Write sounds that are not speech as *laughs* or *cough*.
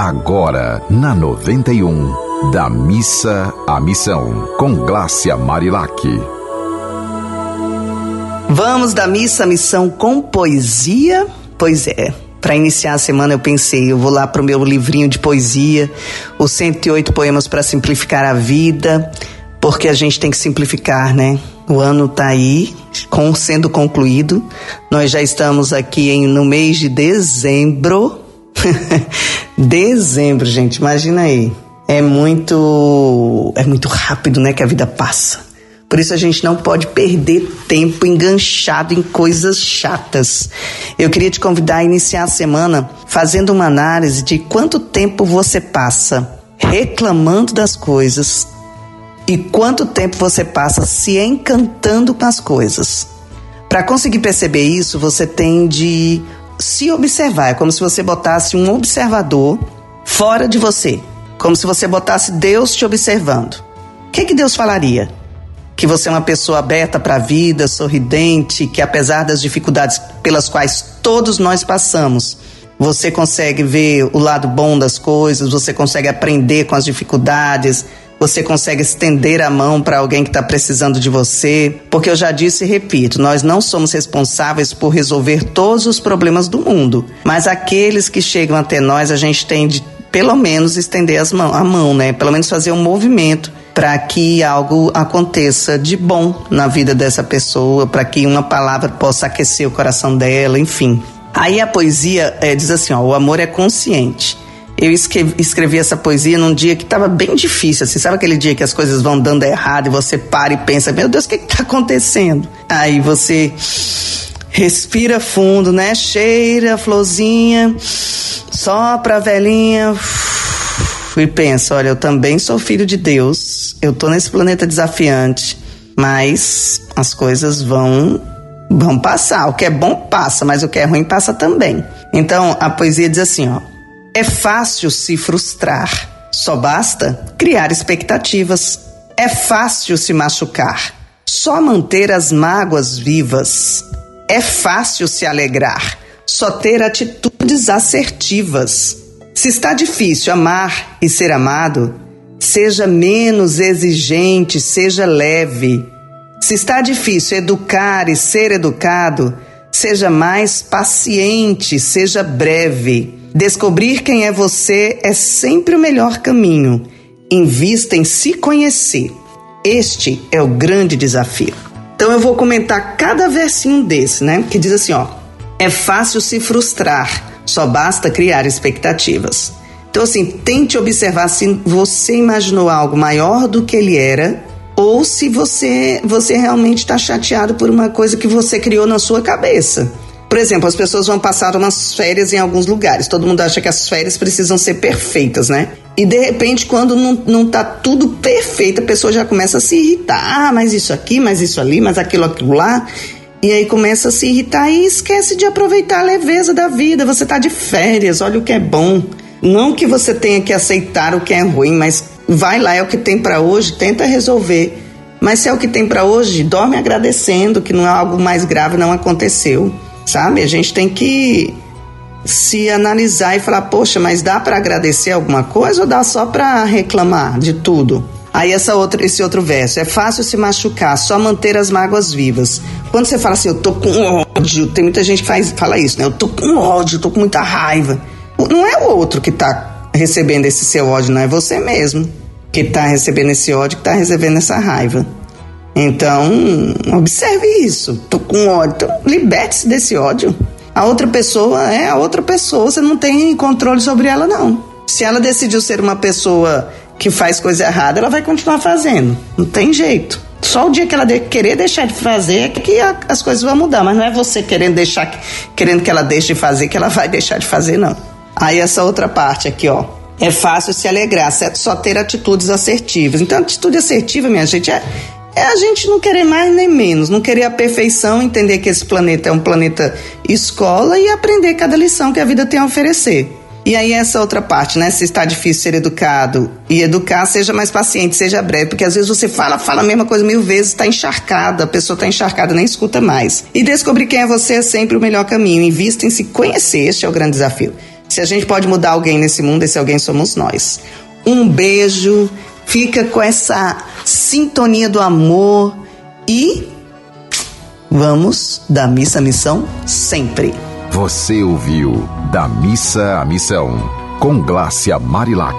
Agora, na 91, da missa à missão, com Glácia Marilac. Vamos da missa à missão com poesia? Pois é. Para iniciar a semana eu pensei, eu vou lá pro meu livrinho de poesia, os 108 poemas para simplificar a vida, porque a gente tem que simplificar, né? O ano tá aí, com, sendo concluído. Nós já estamos aqui em, no mês de dezembro. *laughs* dezembro, gente, imagina aí. É muito é muito rápido, né, que a vida passa. Por isso a gente não pode perder tempo enganchado em coisas chatas. Eu queria te convidar a iniciar a semana fazendo uma análise de quanto tempo você passa reclamando das coisas e quanto tempo você passa se encantando com as coisas. Para conseguir perceber isso, você tem de se observar. É como se você botasse um observador fora de você, como se você botasse Deus te observando. O que, que Deus falaria? que você é uma pessoa aberta para a vida, sorridente, que apesar das dificuldades pelas quais todos nós passamos, você consegue ver o lado bom das coisas, você consegue aprender com as dificuldades, você consegue estender a mão para alguém que está precisando de você. Porque eu já disse e repito, nós não somos responsáveis por resolver todos os problemas do mundo, mas aqueles que chegam até nós, a gente tem de pelo menos estender as mão, a mão, né? Pelo menos fazer um movimento para que algo aconteça de bom na vida dessa pessoa, para que uma palavra possa aquecer o coração dela, enfim. Aí a poesia é, diz assim: ó, o amor é consciente. Eu escrevi, essa poesia num dia que estava bem difícil, assim, sabe aquele dia que as coisas vão dando errado e você para e pensa, meu Deus, o que está acontecendo? Aí você respira fundo, né? Cheira a florzinha, sopra a velhinha e pensa, olha, eu também sou filho de Deus eu tô nesse planeta desafiante, mas as coisas vão vão passar. O que é bom passa, mas o que é ruim passa também. Então a poesia diz assim, ó: É fácil se frustrar, só basta criar expectativas. É fácil se machucar, só manter as mágoas vivas. É fácil se alegrar, só ter atitudes assertivas. Se está difícil amar e ser amado, Seja menos exigente, seja leve. Se está difícil educar e ser educado, seja mais paciente, seja breve. Descobrir quem é você é sempre o melhor caminho. Invista em se conhecer. Este é o grande desafio. Então eu vou comentar cada versinho desse, né? Que diz assim, ó: É fácil se frustrar, só basta criar expectativas. Então, assim, tente observar se você imaginou algo maior do que ele era ou se você, você realmente está chateado por uma coisa que você criou na sua cabeça. Por exemplo, as pessoas vão passar umas férias em alguns lugares. Todo mundo acha que as férias precisam ser perfeitas, né? E de repente, quando não, não tá tudo perfeito, a pessoa já começa a se irritar. Ah, mas isso aqui, mas isso ali, mas aquilo, aquilo lá. E aí começa a se irritar e esquece de aproveitar a leveza da vida. Você tá de férias, olha o que é bom. Não que você tenha que aceitar o que é ruim, mas vai lá, é o que tem para hoje, tenta resolver. Mas se é o que tem para hoje, dorme agradecendo que não é algo mais grave não aconteceu, sabe? A gente tem que se analisar e falar, poxa, mas dá para agradecer alguma coisa ou dá só para reclamar de tudo? Aí essa outra, esse outro verso, é fácil se machucar, só manter as mágoas vivas. Quando você fala assim, eu tô com ódio, tem muita gente que faz, fala isso, né? Eu tô com ódio, eu tô com muita raiva. Não é o outro que está recebendo esse seu ódio, não é você mesmo que está recebendo esse ódio, que está recebendo essa raiva. Então, observe isso. Tô com ódio. Então, liberte-se desse ódio. A outra pessoa é a outra pessoa, você não tem controle sobre ela, não. Se ela decidiu ser uma pessoa que faz coisa errada, ela vai continuar fazendo. Não tem jeito. Só o dia que ela de, querer deixar de fazer é que a, as coisas vão mudar. Mas não é você querendo deixar, querendo que ela deixe de fazer que ela vai deixar de fazer, não. Aí essa outra parte aqui, ó. É fácil se alegrar, só ter atitudes assertivas. Então, atitude assertiva, minha gente, é, é a gente não querer mais nem menos, não querer a perfeição, entender que esse planeta é um planeta escola e aprender cada lição que a vida tem a oferecer. E aí essa outra parte, né? Se está difícil ser educado e educar, seja mais paciente, seja breve, porque às vezes você fala, fala a mesma coisa mil vezes, está encharcada, a pessoa está encharcada, nem escuta mais. E descobrir quem é você é sempre o melhor caminho. Invista em se conhecer, este é o grande desafio. Se a gente pode mudar alguém nesse mundo, esse alguém somos nós. Um beijo, fica com essa sintonia do amor e vamos da missa à missão sempre. Você ouviu Da Missa à Missão, com Glácia Marilac.